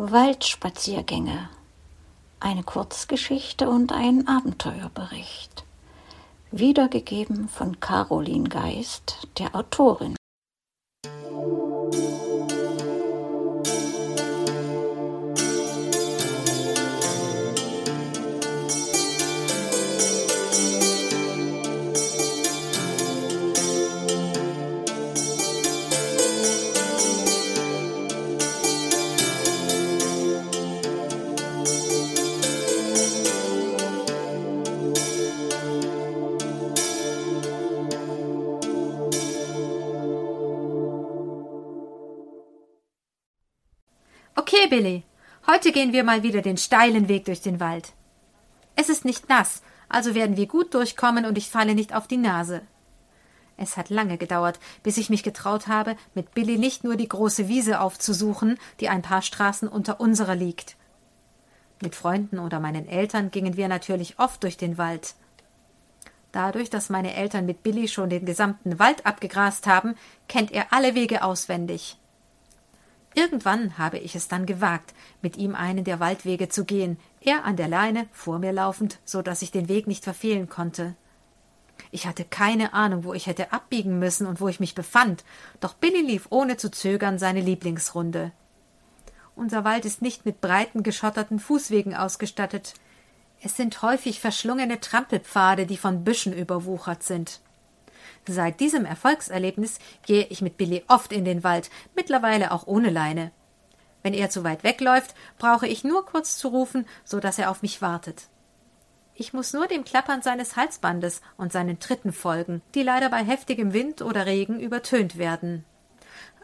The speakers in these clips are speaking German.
Waldspaziergänge, eine Kurzgeschichte und ein Abenteuerbericht. Wiedergegeben von Caroline Geist, der Autorin. Billy. Heute gehen wir mal wieder den steilen Weg durch den Wald. Es ist nicht nass, also werden wir gut durchkommen und ich falle nicht auf die Nase. Es hat lange gedauert, bis ich mich getraut habe, mit Billy nicht nur die große Wiese aufzusuchen, die ein paar Straßen unter unserer liegt. Mit Freunden oder meinen Eltern gingen wir natürlich oft durch den Wald. Dadurch, dass meine Eltern mit Billy schon den gesamten Wald abgegrast haben, kennt er alle Wege auswendig. Irgendwann habe ich es dann gewagt, mit ihm einen der Waldwege zu gehen, er an der Leine, vor mir laufend, so dass ich den Weg nicht verfehlen konnte. Ich hatte keine Ahnung, wo ich hätte abbiegen müssen und wo ich mich befand, doch Billy lief ohne zu zögern seine Lieblingsrunde. Unser Wald ist nicht mit breiten, geschotterten Fußwegen ausgestattet. Es sind häufig verschlungene Trampelpfade, die von Büschen überwuchert sind. Seit diesem Erfolgserlebnis gehe ich mit Billy oft in den Wald, mittlerweile auch ohne Leine. Wenn er zu weit wegläuft, brauche ich nur kurz zu rufen, so dass er auf mich wartet. Ich muss nur dem Klappern seines Halsbandes und seinen Tritten folgen, die leider bei heftigem Wind oder Regen übertönt werden.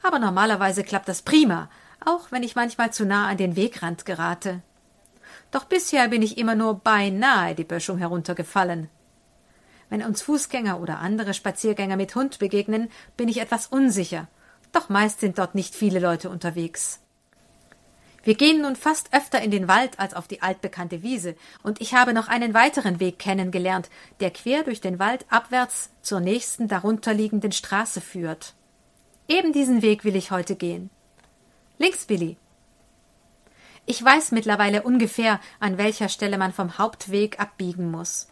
Aber normalerweise klappt das prima, auch wenn ich manchmal zu nah an den Wegrand gerate. Doch bisher bin ich immer nur beinahe die Böschung heruntergefallen. Wenn uns Fußgänger oder andere Spaziergänger mit Hund begegnen, bin ich etwas unsicher. Doch meist sind dort nicht viele Leute unterwegs. Wir gehen nun fast öfter in den Wald als auf die altbekannte Wiese, und ich habe noch einen weiteren Weg kennengelernt, der quer durch den Wald abwärts zur nächsten darunterliegenden Straße führt. Eben diesen Weg will ich heute gehen. Links, Billy. Ich weiß mittlerweile ungefähr, an welcher Stelle man vom Hauptweg abbiegen muss.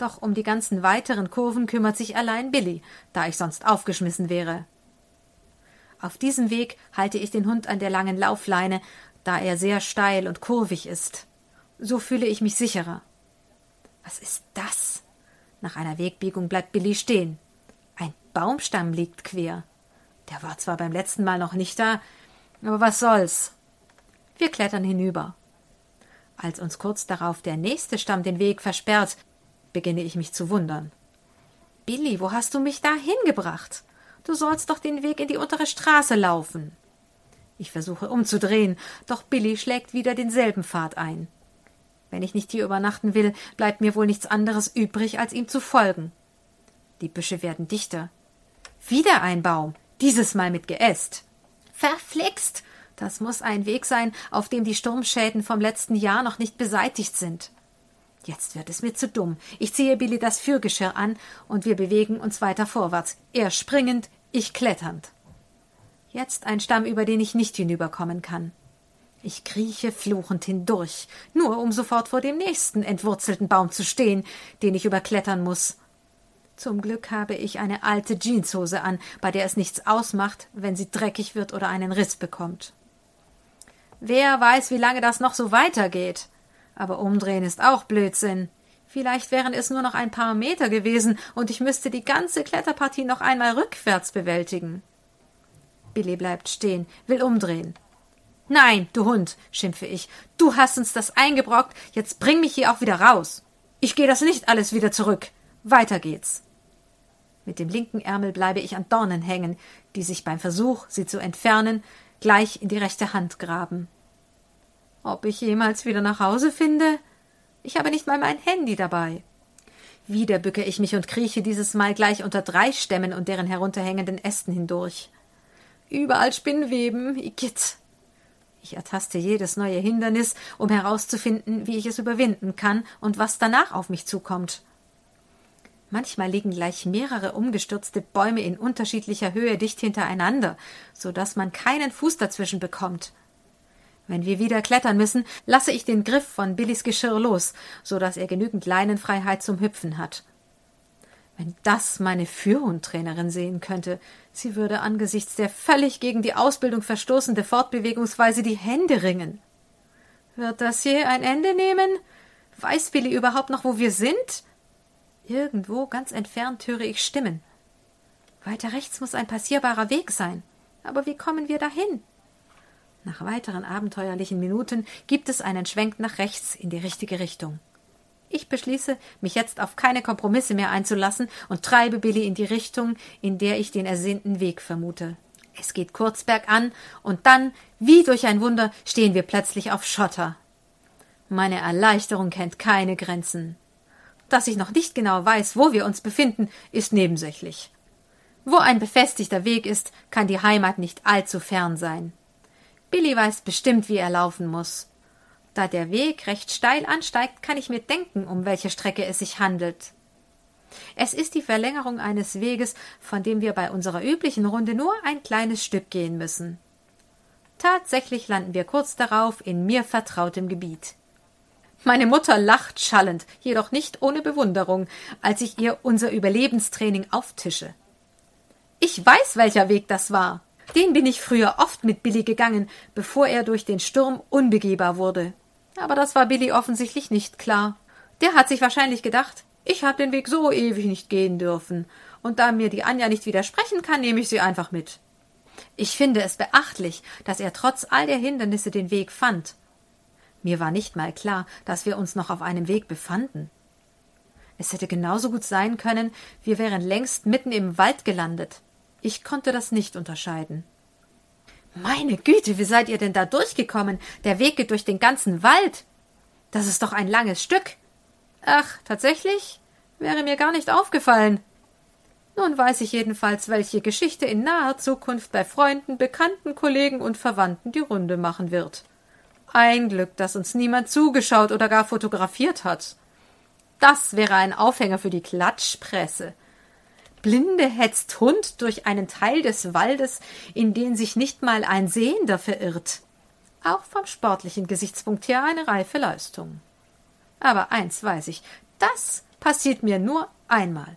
Doch um die ganzen weiteren Kurven kümmert sich allein Billy, da ich sonst aufgeschmissen wäre. Auf diesem Weg halte ich den Hund an der langen Laufleine, da er sehr steil und kurvig ist. So fühle ich mich sicherer. Was ist das? Nach einer Wegbiegung bleibt Billy stehen. Ein Baumstamm liegt quer. Der war zwar beim letzten Mal noch nicht da, aber was soll's? Wir klettern hinüber. Als uns kurz darauf der nächste Stamm den Weg versperrt, beginne ich mich zu wundern. Billy, wo hast du mich da hingebracht? Du sollst doch den Weg in die untere Straße laufen. Ich versuche umzudrehen, doch Billy schlägt wieder denselben Pfad ein. Wenn ich nicht hier übernachten will, bleibt mir wohl nichts anderes übrig, als ihm zu folgen. Die Büsche werden dichter. Wieder ein Baum, dieses Mal mit Geäst. Verflixt! Das muss ein Weg sein, auf dem die Sturmschäden vom letzten Jahr noch nicht beseitigt sind. Jetzt wird es mir zu dumm. Ich ziehe Billy das Fürgeschirr an und wir bewegen uns weiter vorwärts. Er springend, ich kletternd. Jetzt ein Stamm, über den ich nicht hinüberkommen kann. Ich krieche fluchend hindurch, nur um sofort vor dem nächsten entwurzelten Baum zu stehen, den ich überklettern muss. Zum Glück habe ich eine alte Jeanshose an, bei der es nichts ausmacht, wenn sie dreckig wird oder einen Riss bekommt. Wer weiß, wie lange das noch so weitergeht. Aber umdrehen ist auch Blödsinn. Vielleicht wären es nur noch ein paar Meter gewesen und ich müsste die ganze Kletterpartie noch einmal rückwärts bewältigen. Billy bleibt stehen, will umdrehen. Nein, du Hund, schimpfe ich, du hast uns das eingebrockt, jetzt bring mich hier auch wieder raus. Ich gehe das nicht alles wieder zurück. Weiter geht's. Mit dem linken Ärmel bleibe ich an Dornen hängen, die sich beim Versuch, sie zu entfernen, gleich in die rechte Hand graben. Ob ich jemals wieder nach Hause finde? Ich habe nicht mal mein Handy dabei. Wieder bücke ich mich und krieche dieses Mal gleich unter drei Stämmen und deren herunterhängenden Ästen hindurch. Überall Spinnweben, Igitt. Ich ertaste jedes neue Hindernis, um herauszufinden, wie ich es überwinden kann und was danach auf mich zukommt. Manchmal liegen gleich mehrere umgestürzte Bäume in unterschiedlicher Höhe dicht hintereinander, so dass man keinen Fuß dazwischen bekommt. Wenn wir wieder klettern müssen, lasse ich den Griff von Billys Geschirr los, so dass er genügend Leinenfreiheit zum Hüpfen hat. Wenn das meine Führhundtrainerin sehen könnte, sie würde angesichts der völlig gegen die Ausbildung verstoßende Fortbewegungsweise die Hände ringen. Wird das je ein Ende nehmen? Weiß Billy überhaupt noch, wo wir sind? Irgendwo ganz entfernt höre ich Stimmen. Weiter rechts muss ein passierbarer Weg sein. Aber wie kommen wir dahin? Nach weiteren abenteuerlichen Minuten gibt es einen Schwenk nach rechts in die richtige Richtung. Ich beschließe, mich jetzt auf keine Kompromisse mehr einzulassen und treibe Billy in die Richtung, in der ich den ersehnten Weg vermute. Es geht kurz bergan und dann, wie durch ein Wunder, stehen wir plötzlich auf Schotter. Meine Erleichterung kennt keine Grenzen. Dass ich noch nicht genau weiß, wo wir uns befinden, ist nebensächlich. Wo ein befestigter Weg ist, kann die Heimat nicht allzu fern sein. Billy weiß bestimmt, wie er laufen muss. Da der Weg recht steil ansteigt, kann ich mir denken, um welche Strecke es sich handelt. Es ist die Verlängerung eines Weges, von dem wir bei unserer üblichen Runde nur ein kleines Stück gehen müssen. Tatsächlich landen wir kurz darauf in mir vertrautem Gebiet. Meine Mutter lacht schallend, jedoch nicht ohne Bewunderung, als ich ihr unser Überlebenstraining auftische. Ich weiß, welcher Weg das war. Den bin ich früher oft mit Billy gegangen, bevor er durch den Sturm unbegehbar wurde. Aber das war Billy offensichtlich nicht klar. Der hat sich wahrscheinlich gedacht, ich habe den Weg so ewig nicht gehen dürfen, und da mir die Anja nicht widersprechen kann, nehme ich sie einfach mit. Ich finde es beachtlich, dass er trotz all der Hindernisse den Weg fand. Mir war nicht mal klar, dass wir uns noch auf einem Weg befanden. Es hätte genauso gut sein können, wir wären längst mitten im Wald gelandet. Ich konnte das nicht unterscheiden. Meine Güte, wie seid ihr denn da durchgekommen? Der Weg geht durch den ganzen Wald. Das ist doch ein langes Stück. Ach, tatsächlich? Wäre mir gar nicht aufgefallen. Nun weiß ich jedenfalls, welche Geschichte in naher Zukunft bei Freunden, Bekannten, Kollegen und Verwandten die Runde machen wird. Ein Glück, dass uns niemand zugeschaut oder gar fotografiert hat. Das wäre ein Aufhänger für die Klatschpresse. Blinde hetzt Hund durch einen Teil des Waldes, in den sich nicht mal ein Sehender verirrt. Auch vom sportlichen Gesichtspunkt her eine reife Leistung. Aber eins weiß ich, das passiert mir nur einmal.